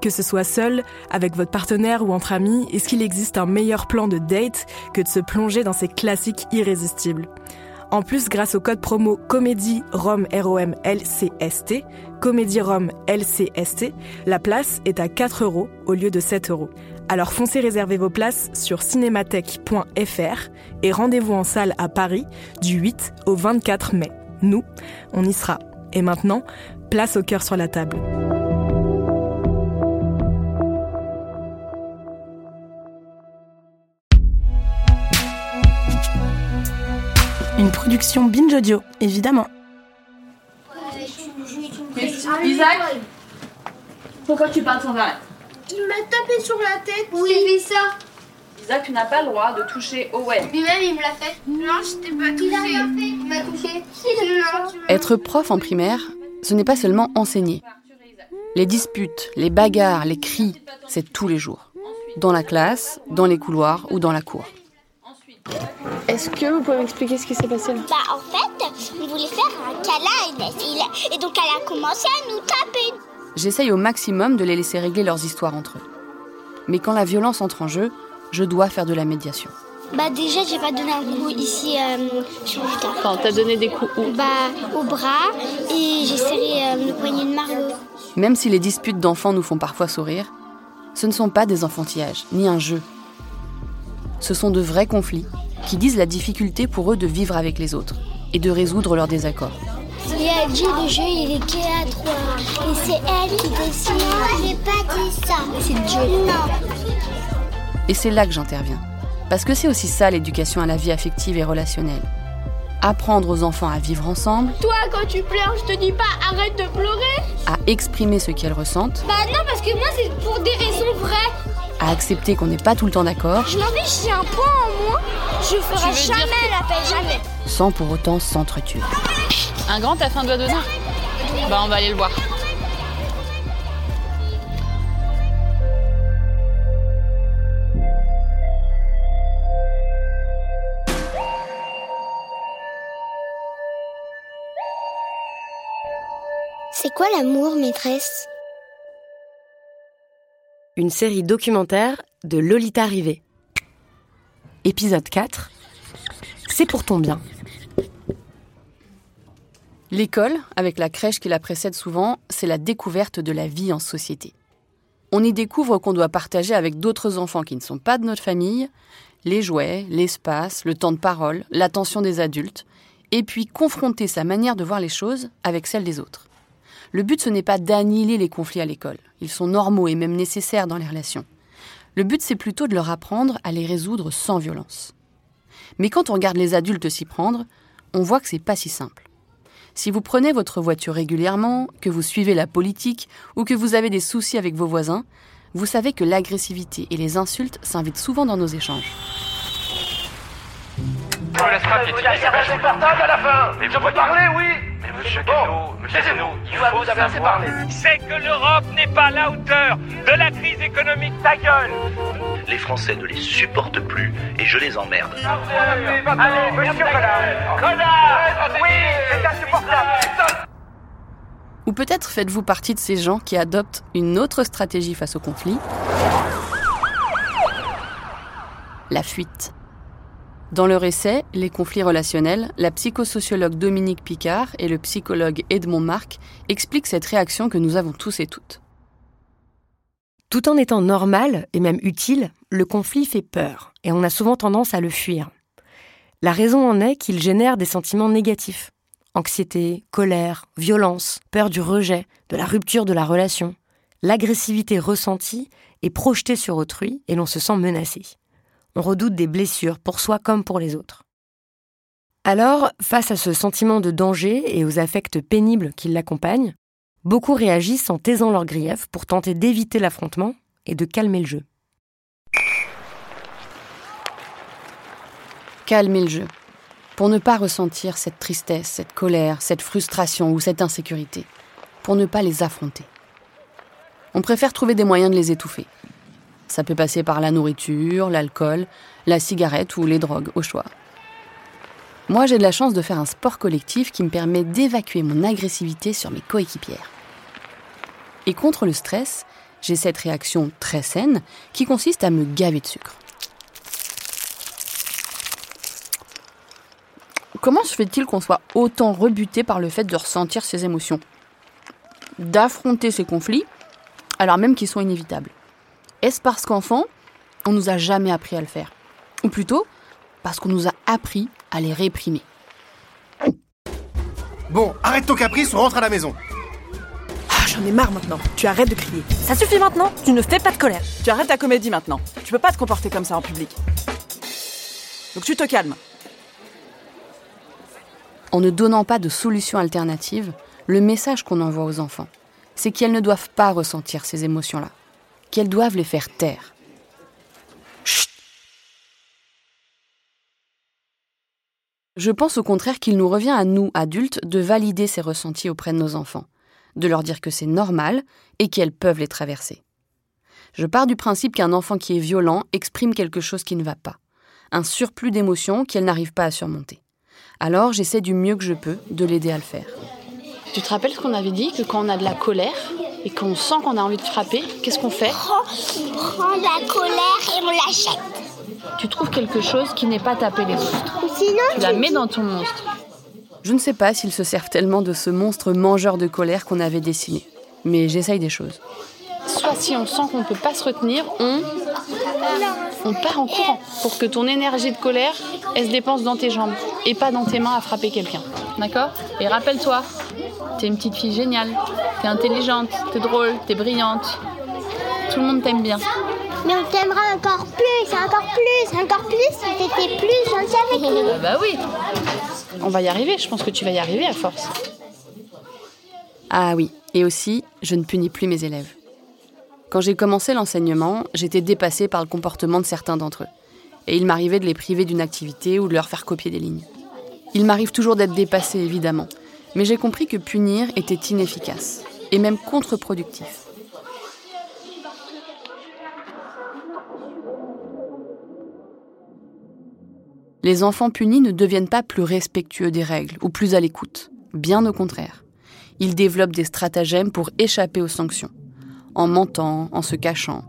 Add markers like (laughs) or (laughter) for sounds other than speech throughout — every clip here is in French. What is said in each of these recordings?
Que ce soit seul, avec votre partenaire ou entre amis, est-ce qu'il existe un meilleur plan de date que de se plonger dans ces classiques irrésistibles? En plus, grâce au code promo Comédie Rome ROM LCST, Comédie Rome LCST, la place est à 4 euros au lieu de 7 euros. Alors foncez réserver vos places sur cinémathèque.fr et rendez-vous en salle à Paris du 8 au 24 mai. Nous, on y sera. Et maintenant, place au cœur sur la table. Une production Binge Audio, évidemment. Isaac Pourquoi tu parles sans arrêt? Il m'a tapé sur la tête. Oui. J'ai fait ça. Isaac, tu n'as pas le droit de toucher Owen. Lui-même, il me l'a fait. Non, je t'ai pas touché. Il m'a touché. Non, tu m'as- Être prof en primaire, ce n'est pas seulement enseigner. Les disputes, les bagarres, les cris, c'est tous les jours. Dans la classe, dans les couloirs ou dans la cour. Est-ce que vous pouvez m'expliquer ce qui s'est passé là? Bah en fait, on voulait faire un câlin à Inès. Et, donc elle a commencé à nous taper. J'essaye au maximum de les laisser régler leurs histoires entre eux. Mais quand la violence entre en jeu, je dois faire de la médiation. Bah déjà, j'ai pas donné un coup ici euh, sur le tas. Enfin, t'as donné des coups où? Bah au bras et j'ai serré euh, le poignet de Margot. Même si les disputes d'enfants nous font parfois sourire, ce ne sont pas des enfantillages, ni un jeu. Ce sont de vrais conflits qui disent la difficulté pour eux de vivre avec les autres et de résoudre leurs désaccords. Et elle dit le jeu il est qu'à à trois. Et c'est elle qui décide. Moi j'ai pas dit ça. C'est Dieu. Non. Et c'est là que j'interviens. Parce que c'est aussi ça l'éducation à la vie affective et relationnelle. Apprendre aux enfants à vivre ensemble, Toi, quand tu pleures, je te dis pas arrête de pleurer. à exprimer ce qu'elles ressentent, Bah non, parce que moi, c'est pour des raisons vraies. À accepter qu'on n'est pas tout le temps d'accord, Je m'en fiche, j'ai un point en moins. Je ferai jamais la paix, jamais. sans pour autant s'entretuer. Un grand, t'as fait un doigt d'honneur Bah, on va aller le voir. C'est quoi l'amour, maîtresse? Une série documentaire de Lolita Rivet. Épisode 4. C'est pour ton bien. L'école, avec la crèche qui la précède souvent, c'est la découverte de la vie en société. On y découvre qu'on doit partager avec d'autres enfants qui ne sont pas de notre famille les jouets, l'espace, le temps de parole, l'attention des adultes, et puis confronter sa manière de voir les choses avec celle des autres. Le but, ce n'est pas d'annihiler les conflits à l'école. Ils sont normaux et même nécessaires dans les relations. Le but, c'est plutôt de leur apprendre à les résoudre sans violence. Mais quand on regarde les adultes s'y prendre, on voit que c'est pas si simple. Si vous prenez votre voiture régulièrement, que vous suivez la politique ou que vous avez des soucis avec vos voisins, vous savez que l'agressivité et les insultes s'invitent souvent dans nos échanges. Je me laisse pas piétiner. C'est portable à la fin? Mais Je vous peux parler, oui Mais monsieur Bon, Guénaud, monsieur. Guénaud, il Vous avez- faut vous avez assez savoir. parlé. C'est que l'Europe n'est pas à la hauteur de la crise économique. Ta gueule Les Français ne les supportent plus et je les emmerde. Allez, monsieur connard Connard Oui, c'est insupportable Ou peut-être faites-vous partie de ces gens qui adoptent une autre stratégie face au conflit la fuite. Dans leur essai Les conflits relationnels, la psychosociologue Dominique Picard et le psychologue Edmond Marc expliquent cette réaction que nous avons tous et toutes. Tout en étant normal et même utile, le conflit fait peur et on a souvent tendance à le fuir. La raison en est qu'il génère des sentiments négatifs. Anxiété, colère, violence, peur du rejet, de la rupture de la relation. L'agressivité ressentie est projetée sur autrui et l'on se sent menacé. On redoute des blessures pour soi comme pour les autres. Alors, face à ce sentiment de danger et aux affects pénibles qui l'accompagnent, beaucoup réagissent en taisant leurs griefs pour tenter d'éviter l'affrontement et de calmer le jeu. Calmer le jeu. Pour ne pas ressentir cette tristesse, cette colère, cette frustration ou cette insécurité. Pour ne pas les affronter. On préfère trouver des moyens de les étouffer. Ça peut passer par la nourriture, l'alcool, la cigarette ou les drogues, au choix. Moi, j'ai de la chance de faire un sport collectif qui me permet d'évacuer mon agressivité sur mes coéquipières. Et contre le stress, j'ai cette réaction très saine qui consiste à me gaver de sucre. Comment se fait-il qu'on soit autant rebuté par le fait de ressentir ses émotions? D'affronter ces conflits, alors même qu'ils sont inévitables Est-ce parce qu'enfant, on nous a jamais appris à le faire? Ou plutôt, parce qu'on nous a appris à les réprimer? Bon, arrête ton caprice, on rentre à la maison. Ah, j'en ai marre maintenant. Tu arrêtes de crier. Ça suffit maintenant, tu ne fais pas de colère. Tu arrêtes ta comédie maintenant. Tu peux pas te comporter comme ça en public. Donc tu te calmes. En ne donnant pas de solution alternative, le message qu'on envoie aux enfants, c'est qu'elles ne doivent pas ressentir ces émotions-là, qu'elles doivent les faire taire. Chut Je pense au contraire qu'il nous revient à nous, adultes, de valider ces ressentis auprès de nos enfants, de leur dire que c'est normal et qu'elles peuvent les traverser. Je pars du principe qu'un enfant qui est violent exprime quelque chose qui ne va pas, un surplus d'émotions qu'elle n'arrive pas à surmonter. Alors j'essaie du mieux que je peux de l'aider à le faire. Tu te rappelles ce qu'on avait dit Que quand on a de la colère et qu'on sent qu'on a envie de frapper, qu'est-ce qu'on fait On prend la colère et on la jette. Tu trouves quelque chose qui n'est pas tapé les autres. Sinon, tu la mets dans ton monstre. Je ne sais pas s'ils se servent tellement de ce monstre mangeur de colère qu'on avait dessiné, mais j'essaye des choses. Si on sent qu'on ne peut pas se retenir, on on part en courant pour que ton énergie de colère, elle se dépense dans tes jambes et pas dans tes mains à frapper quelqu'un. D'accord? Et rappelle-toi, t'es une petite fille géniale, t'es intelligente, t'es drôle, t'es brillante. Tout le monde t'aime bien. Mais on t'aimera encore plus, encore plus, encore plus si t'étais plus gentil avec nous. Ah bah oui On va y arriver, je pense que tu vas y arriver à force. Ah oui, et aussi, je ne punis plus mes élèves. Quand j'ai commencé l'enseignement, j'étais dépassée par le comportement de certains d'entre eux. Et il m'arrivait de les priver d'une activité ou de leur faire copier des lignes. Il m'arrive toujours d'être dépassée, évidemment. Mais j'ai compris que punir était inefficace, et même contre-productif. Les enfants punis ne deviennent pas plus respectueux des règles ou plus à l'écoute. Bien au contraire. Ils développent des stratagèmes pour échapper aux sanctions en mentant, en se cachant.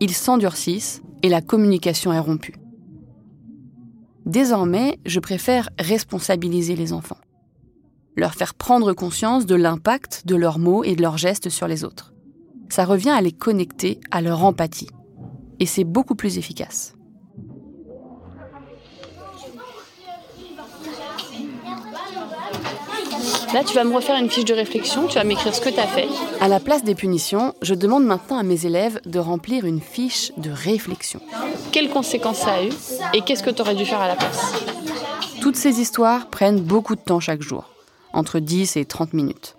Ils s'endurcissent et la communication est rompue. Désormais, je préfère responsabiliser les enfants. Leur faire prendre conscience de l'impact de leurs mots et de leurs gestes sur les autres. Ça revient à les connecter à leur empathie. Et c'est beaucoup plus efficace. Là, tu vas me refaire une fiche de réflexion, tu vas m'écrire ce que tu as fait. À la place des punitions, je demande maintenant à mes élèves de remplir une fiche de réflexion. Quelles conséquences ça a eu et qu'est-ce que tu aurais dû faire à la place? Toutes ces histoires prennent beaucoup de temps chaque jour, entre 10 et 30 minutes.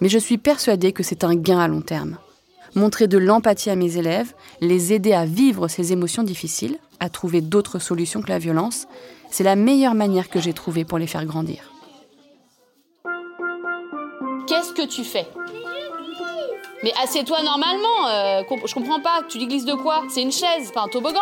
Mais je suis persuadée que c'est un gain à long terme. Montrer de l'empathie à mes élèves, les aider à vivre ces émotions difficiles, à trouver d'autres solutions que la violence, c'est la meilleure manière que j'ai trouvée pour les faire grandir. Qu'est-ce que tu fais Mais assieds-toi normalement. euh, je comprends pas. Tu glisses de quoi C'est une chaise, pas un toboggan.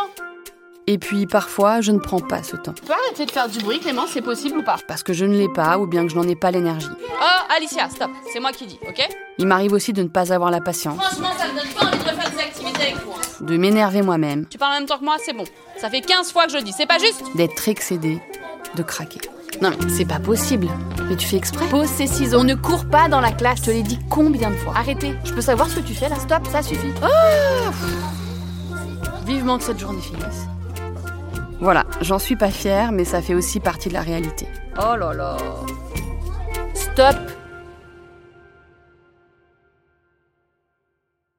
Et puis parfois, je ne prends pas ce temps. Tu peux arrêter de faire du bruit, Clément C'est possible ou pas Parce que je ne l'ai pas ou bien que je n'en ai pas l'énergie. Oh, Alicia, stop. C'est moi qui dis, ok Il m'arrive aussi de ne pas avoir la patience, Franchement, ça me donne pas envie de refaire des activités avec toi. de m'énerver moi-même, Tu parles en même temps que moi, c'est bon. Ça fait 15 fois que je le dis, c'est pas juste d'être excédé, de craquer. Non mais c'est pas possible. Mais tu fais exprès. Pose ces ciseaux. On ne court pas dans la classe. Je te l'ai dit combien de fois. Arrêtez. Je peux savoir ce que tu fais là Stop, ça suffit. Ah Vivement que cette journée finisse. Voilà, j'en suis pas fière, mais ça fait aussi partie de la réalité. Oh là là. Stop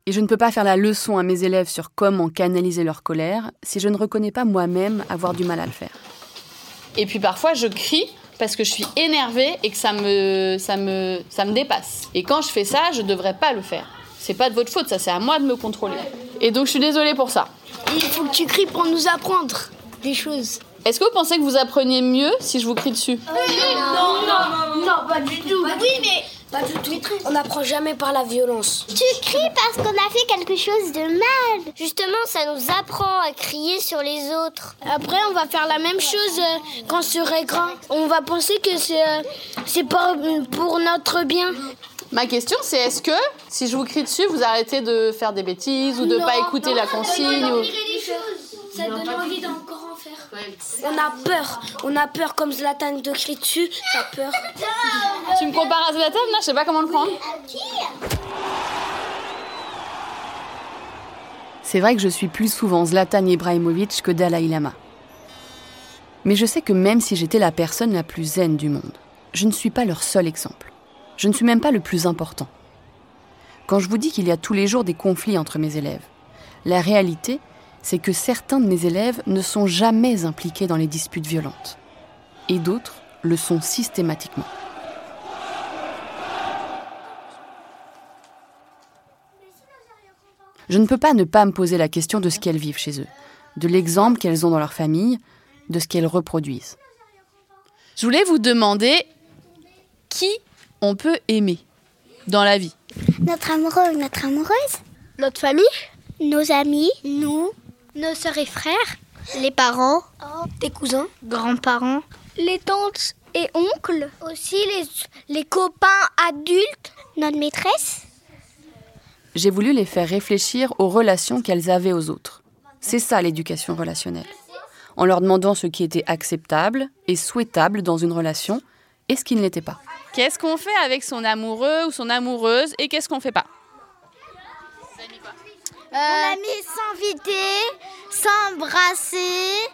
Et je ne peux pas faire la leçon à mes élèves sur comment canaliser leur colère si je ne reconnais pas moi-même avoir du mal à le faire. Et puis parfois je crie parce que je suis énervée et que ça me, ça me, ça me dépasse. Et quand je fais ça, je devrais pas le faire. C'est pas de votre faute, ça c'est à moi de me contrôler. Et donc je suis désolée pour ça. Il faut que tu cries pour nous apprendre des choses. Est-ce que vous pensez que vous appreniez mieux si je vous crie dessus? Non, non, non, pas du tout. oui, mais pas du tout. On n'apprend jamais par la violence. Tu cries parce qu'on a fait quelque chose de mal. Justement, ça nous apprend à crier sur les autres. Après, on va faire la même chose euh, quand on serait grand. On va penser que c'est euh, c'est pas pour notre bien. Ma question, c'est est-ce que si je vous crie dessus, vous arrêtez de faire des bêtises ou de pas écouter la consigne ou... Ça donne envie d'encore On a peur, on a peur comme Zlatan de crier dessus, t'as peur. Tu me compares à Zlatan là Je sais pas comment le prendre. C'est vrai que je suis plus souvent Zlatan Ibrahimovic que Dalai Lama. Mais je sais que même si j'étais la personne la plus zen du monde, je ne suis pas leur seul exemple. Je ne suis même pas le plus important. Quand je vous dis qu'il y a tous les jours des conflits entre mes élèves, la réalité, c'est que certains de mes élèves ne sont jamais impliqués dans les disputes violentes, et d'autres le sont systématiquement. Je ne peux pas ne pas me poser la question de ce qu'elles vivent chez eux, de l'exemple qu'elles ont dans leur famille, de ce qu'elles reproduisent. Je voulais vous demander qui on peut aimer dans la vie. Notre amoureux ou notre amoureuse Notre famille? Nos amis? Nous Nos sœurs et frères Les parents Tes cousins Grands-parents Les tantes et oncles Aussi les, les copains adultes Notre maîtresse J'ai voulu les faire réfléchir aux relations qu'elles avaient aux autres. C'est ça l'éducation relationnelle. En leur demandant ce qui était acceptable et souhaitable dans une relation et ce qui ne l'était pas. Qu'est-ce qu'on fait avec son amoureux ou son amoureuse et qu'est-ce qu'on fait pas? On a mis s'inviter, s'embrasser,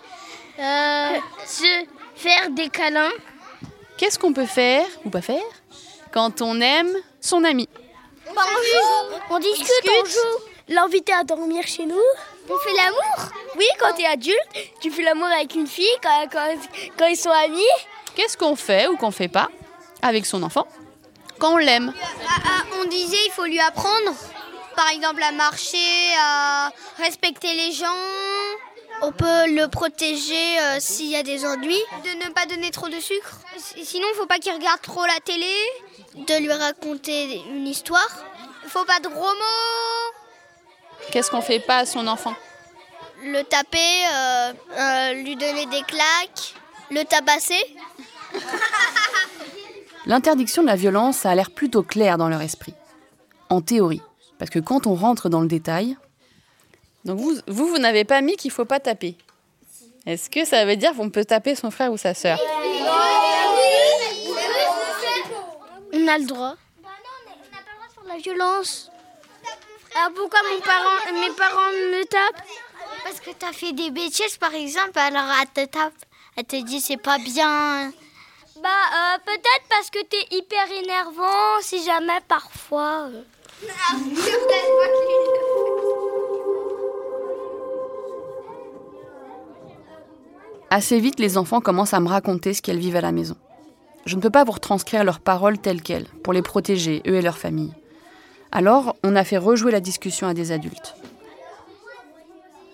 euh, se (laughs) faire des câlins. Qu'est-ce qu'on peut faire ou pas faire quand on aime son ami? On joue, on discute, on joue. L'inviter à dormir chez nous. On fait l'amour Oui, quand t'es adulte, tu fais l'amour avec une fille quand, quand, quand ils sont amis. Qu'est-ce qu'on fait ou qu'on fait pas avec son enfant quand on l'aime? Ah, ah, On disait il faut lui apprendre, par exemple à marcher, à respecter les gens. On peut le protéger euh, s'il y a des ennuis, de ne pas donner trop de sucre. Sinon, il faut pas qu'il regarde trop la télé, de lui raconter une histoire. Il faut pas de gros mots, Qu'est-ce qu'on fait pas à son enfant? Le taper, euh, euh, lui donner des claques, le tabasser. L'interdiction de la violence, a l'air plutôt clair dans leur esprit. En théorie. Parce que quand on rentre dans le détail. Donc vous, vous, vous n'avez pas mis qu'il faut pas taper. Est-ce que ça veut dire qu'on peut taper son frère ou sa sœur? On a le droit. La violence. Alors pourquoi mon parent, mes parents me tapent? Parce que t'as fait des bêtises, par exemple, alors elle te tape. Elle te dit c'est pas bien. Bah euh, peut-être parce que t'es hyper énervant, si jamais parfois. euh. (laughs) Assez vite, les enfants commencent à me raconter ce qu'elles vivent à la maison. Je ne peux pas vous retranscrire leurs paroles telles quelles, pour les protéger, eux et leur famille. Alors, on a fait rejouer la discussion à des adultes.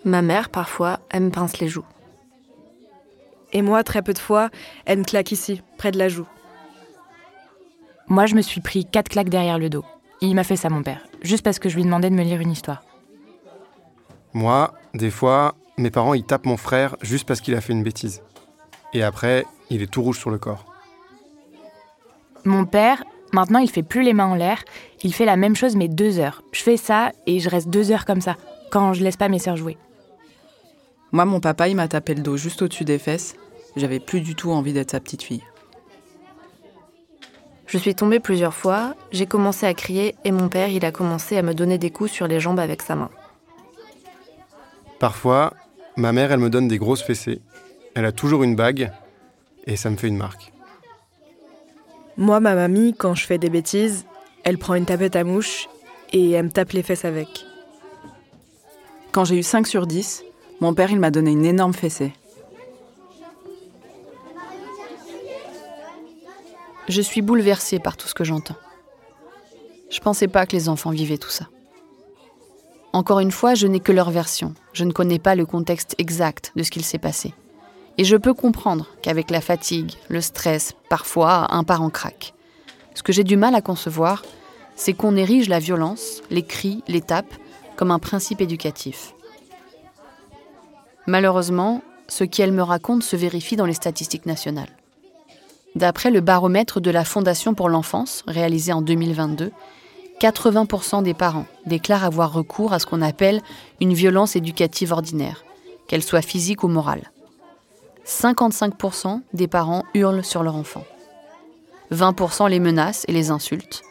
Ma mère, parfois, elle me pince les joues. Et moi, très peu de fois, elle me claque ici, près de la joue. Moi, je me suis pris quatre claques derrière le dos. Il m'a fait ça, mon père, juste parce que je lui demandais de me lire une histoire. Moi, des fois, mes parents, ils tapent mon frère juste parce qu'il a fait une bêtise. Et après, il est tout rouge sur le corps. Mon père, maintenant, il fait plus les mains en l'air. Il fait la même chose, mais deux heures. Je fais ça et je reste deux heures comme ça, quand je laisse pas mes sœurs jouer. Moi, mon papa, il m'a tapé le dos juste au-dessus des fesses. J'avais plus du tout envie d'être sa petite fille. Je suis tombée plusieurs fois, j'ai commencé à crier et mon père, il a commencé à me donner des coups sur les jambes avec sa main. Parfois, ma mère, elle me donne des grosses fessées. Elle a toujours une bague et ça me fait une marque. Moi, ma mamie, quand je fais des bêtises, elle prend une tapette à mouche et elle me tape les fesses avec. Quand j'ai eu 5 sur 10, mon père, il m'a donné une énorme fessée. Je suis bouleversée par tout ce que j'entends. Je pensais pas que les enfants vivaient tout ça. Encore une fois, je n'ai que leur version. Je ne connais pas le contexte exact de ce qu'il s'est passé. Et je peux comprendre qu'avec la fatigue, le stress, parfois un parent craque. Ce que j'ai du mal à concevoir, c'est qu'on érige la violence, les cris, les tapes, comme un principe éducatif. Malheureusement, ce qu'elle me raconte se vérifie dans les statistiques nationales. D'après le baromètre de la Fondation pour l'enfance, réalisé en 2022, 80% des parents déclarent avoir recours à ce qu'on appelle une violence éducative ordinaire, qu'elle soit physique ou morale. 55% des parents hurlent sur leur enfant. 20% les menacent et les insultent.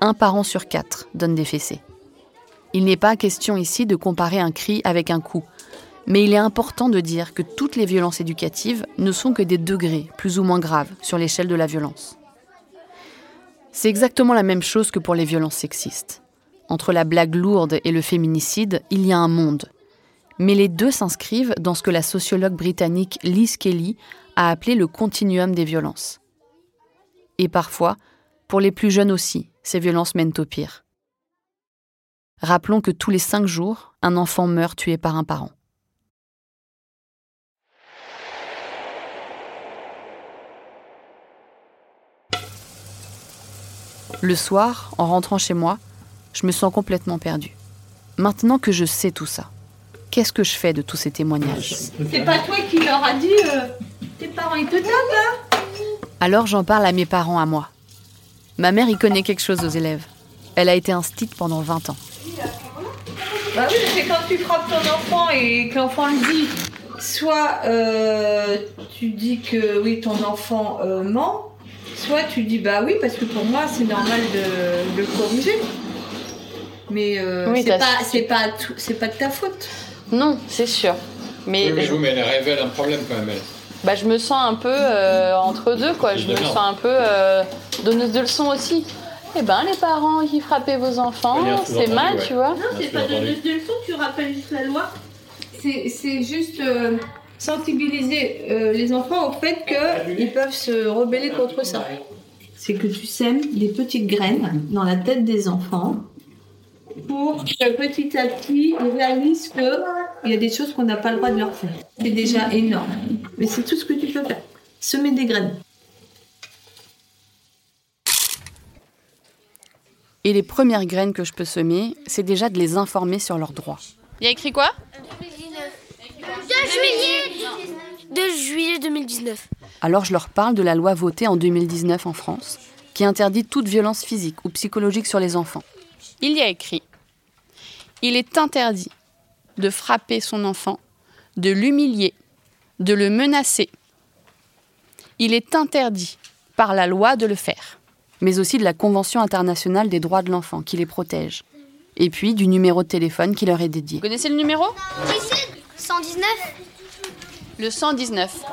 Un parent sur quatre donne des fessées. Il n'est pas question ici de comparer un cri avec un coup, mais il est important de dire que toutes les violences éducatives ne sont que des degrés plus ou moins graves sur l'échelle de la violence. C'est exactement la même chose que pour les violences sexistes. Entre la blague lourde et le féminicide, il y a un monde. Mais les deux s'inscrivent dans ce que la sociologue britannique Liz Kelly a appelé le continuum des violences. Et parfois, pour les plus jeunes aussi, ces violences mènent au pire. Rappelons que tous les cinq jours, un enfant meurt tué par un parent. Le soir, en rentrant chez moi, je me sens complètement perdue. Maintenant que je sais tout ça, qu'est-ce que je fais de tous ces témoignages? C'est pas toi qui leur a dit euh, tes parents ils te tapent hein? Alors j'en parle à mes parents à moi. Ma mère y connaît quelque chose aux élèves. Elle a été instite pendant 20 ans. Bah oui, c'est quand tu frappes ton enfant et que l'enfant le dit. Soit euh, tu dis que oui, ton enfant euh, ment, soit tu dis bah oui, parce que pour moi c'est normal de, de le corriger. Mais euh, Oui, c'est pas, c'est pas, c'est pas de ta faute. Non, c'est sûr. Mais, Oui, mais je vous, mais elle révèle un problème quand même, elle. bah, je me sens un peu euh, entre deux, quoi. Je me sens un peu euh, donneuse de leçons aussi. Eh ben, les parents qui frappaient vos enfants, c'est mal, ouais. tu vois. Non, c'est pas de, de, de leçon, tu rappelles juste la loi. C'est c'est juste euh, sensibiliser euh, les enfants au fait qu'ils peuvent se rebeller contre ça. C'est que tu sèmes des petites graines dans la tête des enfants pour que petit à petit ils réalisent qu'il y a des choses qu'on n'a pas le droit de leur faire. C'est déjà énorme. Mais c'est tout ce que tu peux faire. Semer des graines. Et les premières graines que je peux semer, c'est déjà de les informer sur leurs droits. Il y a écrit quoi? 2 juillet 2 juillet 2019. Alors je leur parle de la loi votée en 2019 en France, qui interdit toute violence physique ou psychologique sur les enfants. Il y a écrit Il est interdit de frapper son enfant, de l'humilier, de le menacer. Il est interdit par la loi de le faire. mais aussi de la Convention internationale des droits de l'enfant qui les protège, et puis du numéro de téléphone qui leur est dédié. Vous connaissez le numéro? 119 Le 119.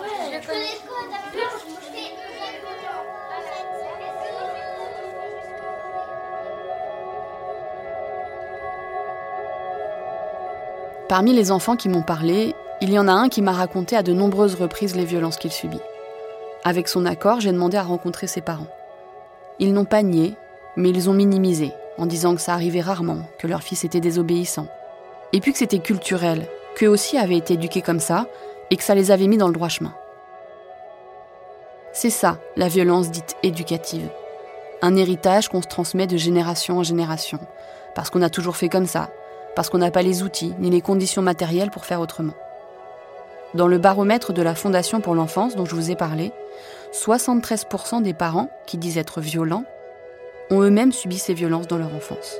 Parmi les enfants qui m'ont parlé, il y en a un qui m'a raconté à de nombreuses reprises les violences qu'il subit. Avec son accord, j'ai demandé à rencontrer ses parents. Ils n'ont pas nié, mais ils ont minimisé, en disant que ça arrivait rarement, que leur fils était désobéissant. Et puis que c'était culturel, qu'eux aussi avaient été éduqués comme ça, et que ça les avait mis dans le droit chemin. C'est ça, la violence dite éducative. Un héritage qu'on se transmet de génération en génération, parce qu'on a toujours fait comme ça, parce qu'on n'a pas les outils ni les conditions matérielles pour faire autrement. Dans le baromètre de la Fondation pour l'enfance dont je vous ai parlé, 73% des parents qui disent être violents ont eux-mêmes subi ces violences dans leur enfance.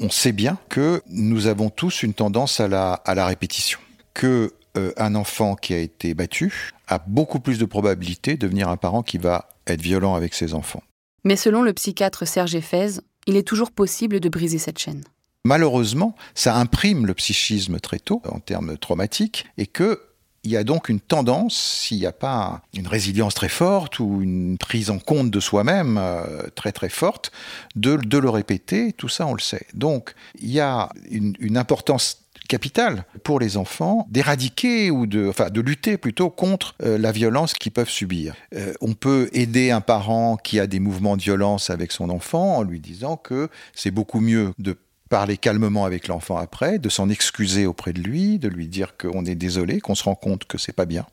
On sait bien que nous avons tous une tendance à la, à la répétition. Que euh, un enfant qui a été battu a beaucoup plus de probabilité de devenir un parent qui va être violent avec ses enfants. Mais selon le psychiatre Serge Effez, il est toujours possible de briser cette chaîne. Malheureusement, ça imprime le psychisme très tôt en termes traumatiques et que il y a donc une tendance, s'il n'y a pas une résilience très forte ou une prise en compte de soi-même euh, très très forte, de, de, le répéter, tout ça on le sait. Donc il y a une, importance capitale pour les enfants d'éradiquer ou de, enfin, de lutter plutôt contre euh, la violence qu'ils peuvent subir. Euh, on peut aider un parent qui a des mouvements de violence avec son enfant en lui disant que c'est beaucoup mieux de parler calmement avec l'enfant après, de s'en excuser auprès de lui, de lui dire qu'on est désolé, qu'on se rend compte que c'est pas bien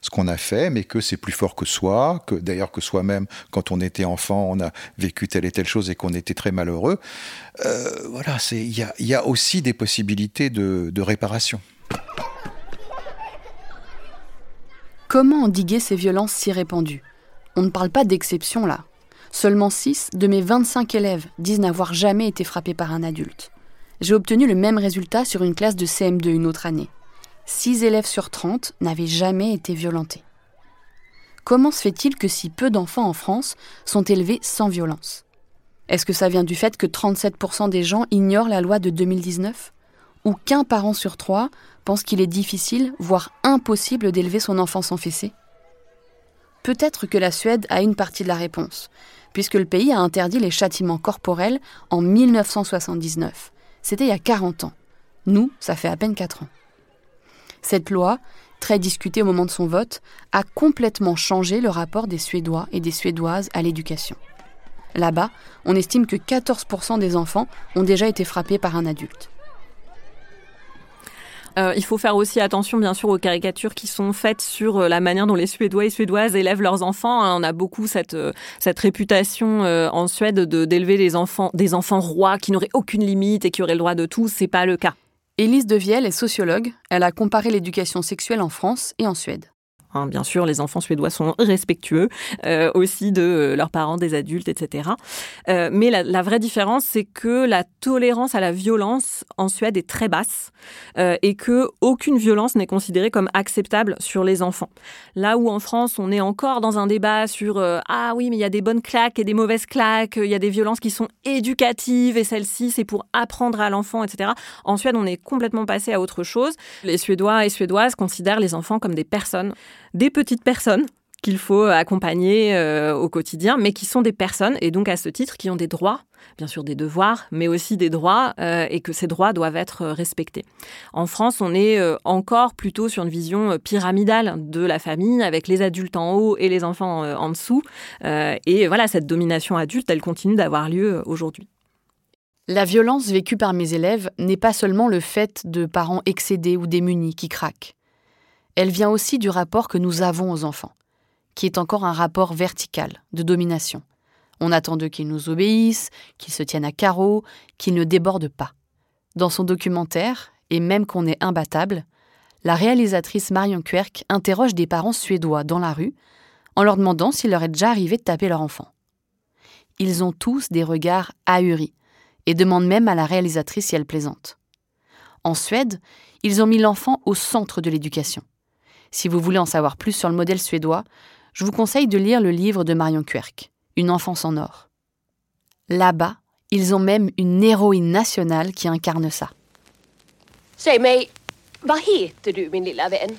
ce qu'on a fait, mais que c'est plus fort que soi, que d'ailleurs que soi-même, quand on était enfant, on a vécu telle et telle chose et qu'on était très malheureux. Euh, voilà, il y a, aussi des possibilités de réparation. Comment endiguer ces violences si répandues? On ne parle pas d'exception là. Seulement 6 de mes 25 élèves disent n'avoir jamais été frappés par un adulte. J'ai obtenu le même résultat sur une classe de CM2 une autre année. 6 élèves sur 30 n'avaient jamais été violentés. Comment se fait-il que si peu d'enfants en France sont élevés sans violence? Est-ce que ça vient du fait que 37% des gens ignorent la loi de 2019 Ou qu'un parent sur trois pense qu'il est difficile, voire impossible d'élever son enfant sans fessée? Peut-être que la Suède a une partie de la réponse, puisque le pays a interdit les châtiments corporels en 1979. C'était il y a 40 ans. Nous, ça fait à peine 4 ans. Cette loi, très discutée au moment de son vote, a complètement changé le rapport des Suédois et des Suédoises à l'éducation. Là-bas, on estime que 14% des enfants ont déjà été frappés par un adulte. Euh, il faut faire aussi attention, bien sûr, aux caricatures qui sont faites sur euh, la manière dont les Suédois et Suédoises élèvent leurs enfants. Hein. On a beaucoup cette, euh, cette réputation en Suède de, d'élever enfants, des enfants rois qui n'auraient aucune limite et qui auraient le droit de tout. C'est pas le cas. Élise Devielle est sociologue. Elle a comparé l'éducation sexuelle en France et en Suède. Hein, bien sûr, les enfants suédois sont respectueux euh, aussi de euh, leurs parents, des adultes, etc. Euh, mais la, vraie différence, c'est que la tolérance à la violence en Suède est très basse et que aucune violence n'est considérée comme acceptable sur les enfants. Là où en France, on est encore dans un débat sur ah oui, mais il y a des bonnes claques et des mauvaises claques, il y a des violences qui sont éducatives et celles-ci, c'est pour apprendre à l'enfant, etc. En Suède, on est complètement passé à autre chose. Les Suédois et Suédoises considèrent les enfants comme des personnes des petites personnes qu'il faut accompagner euh, au quotidien, mais qui sont des personnes et donc à ce titre qui ont des droits, bien sûr des devoirs, mais aussi des droits euh, et que ces droits doivent être respectés. En France, on est euh, encore plutôt sur une vision pyramidale de la famille avec les adultes en haut et les enfants en dessous. et voilà, cette domination adulte, elle continue d'avoir lieu aujourd'hui. La violence vécue par mes élèves n'est pas seulement le fait de parents excédés ou démunis qui craquent elle vient aussi du rapport que nous avons aux enfants, qui est encore un rapport vertical, de domination. On attend d'eux qu'ils nous obéissent, qu'ils se tiennent à carreau, qu'ils ne débordent pas. Dans son documentaire, et même qu'on est imbattable, la réalisatrice Marion Querc interroge des parents suédois dans la rue en leur demandant s'il leur est déjà arrivé de taper leur enfant. Ils ont tous des regards ahuris et demandent même à la réalisatrice si elle plaisante. En Suède, ils ont mis l'enfant au centre de l'éducation. Si vous voulez en savoir plus sur le modèle suédois, je vous conseille de lire le livre de Marion Querc, Une enfance en or. Là-bas, ils ont même une héroïne nationale qui incarne ça. Säg mig, vad heter du min lilla vän?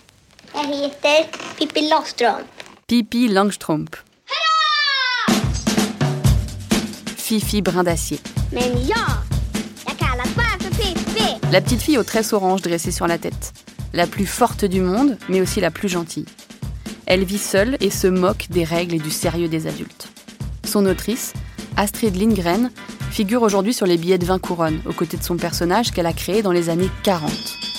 Jag heter Pippi Långstrump. Pippi Langstrump. Fifi Brin d'Acier. Men ja, jag kallas bara för Pippi. La petite fille aux tresses oranges dressées sur la tête la plus forte du monde, mais aussi la plus gentille. Elle vit seule et se moque des règles et du sérieux des adultes. Son autrice, Astrid Lindgren, figure aujourd'hui sur les billets de 20 couronnes, aux côtés de son personnage qu'elle a créé dans les années 40.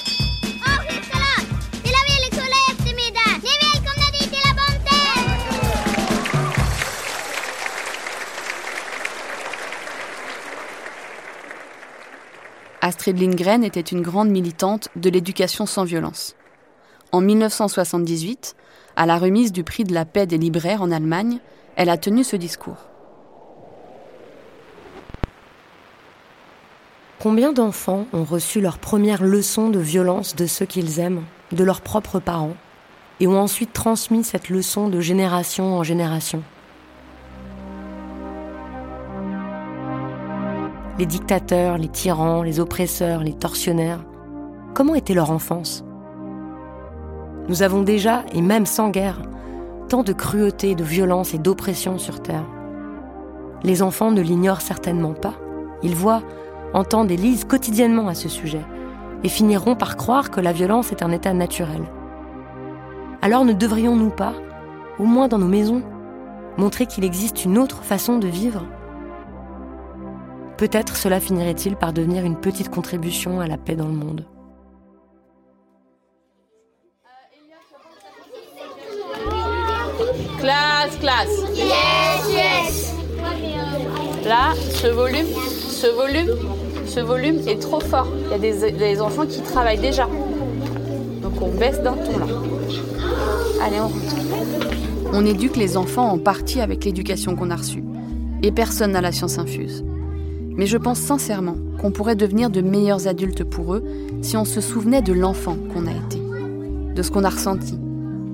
Astrid Lindgren était une grande militante de l'éducation sans violence. En 1978, à la remise du prix de la paix des libraires en Allemagne, elle a tenu ce discours. Combien d'enfants ont reçu leur première leçon de violence de ceux qu'ils aiment de leurs propres parents, et ont ensuite transmis cette leçon de génération en génération? Les dictateurs, les tyrans, les oppresseurs, les tortionnaires, comment était leur enfance? Nous avons déjà, et même sans guerre, tant de cruauté, de violence et d'oppression sur Terre. Les enfants ne l'ignorent certainement pas. Ils voient, entendent et lisent quotidiennement à ce sujet, et finiront par croire que la violence est un état naturel. Alors ne devrions-nous pas, au moins dans nos maisons, montrer qu'il existe une autre façon de vivre? Peut-être cela finirait-il par devenir une petite contribution à la paix dans le monde. Classe, classe. Yes, yes. Là, ce volume, ce volume, ce volume est trop fort. Il y a des, des enfants qui travaillent déjà. Donc on baisse d'un ton là. Allez, on rentre. On éduque les enfants en partie avec l'éducation qu'on a reçue. Et personne n'a la science infuse. Mais je pense sincèrement qu'on pourrait devenir de meilleurs adultes pour eux si on se souvenait de l'enfant qu'on a été, de ce qu'on a ressenti,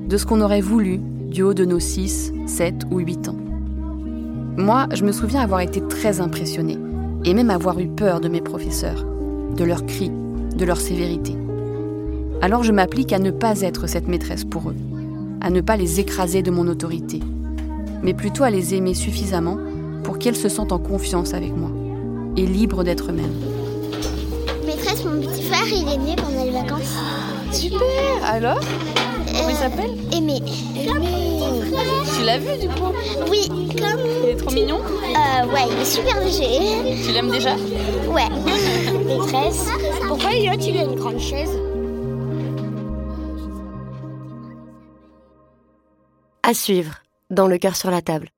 de ce qu'on aurait voulu du haut de nos 6, 7 ou 8 ans. Moi, je me souviens avoir été très impressionnée et même avoir eu peur de mes professeurs, de leurs cris, de leur sévérité. Alors je m'applique à ne pas être cette maîtresse pour eux, à ne pas les écraser de mon autorité, mais plutôt à les aimer suffisamment pour qu'elles se sentent en confiance avec moi et libres d'être eux-mêmes. Maîtresse, mon petit frère, il est né pendant les vacances. Super Alors? Comment il s'appelle? Aimé. Tu l'as vu du coup? Oui, comme. Il est trop mignon Euh, ouais, il est super léger. Tu l'aimes déjà? Ouais. (laughs) Maîtresse, pourquoi il a une grande chaise? À suivre, dans le cœur sur la table.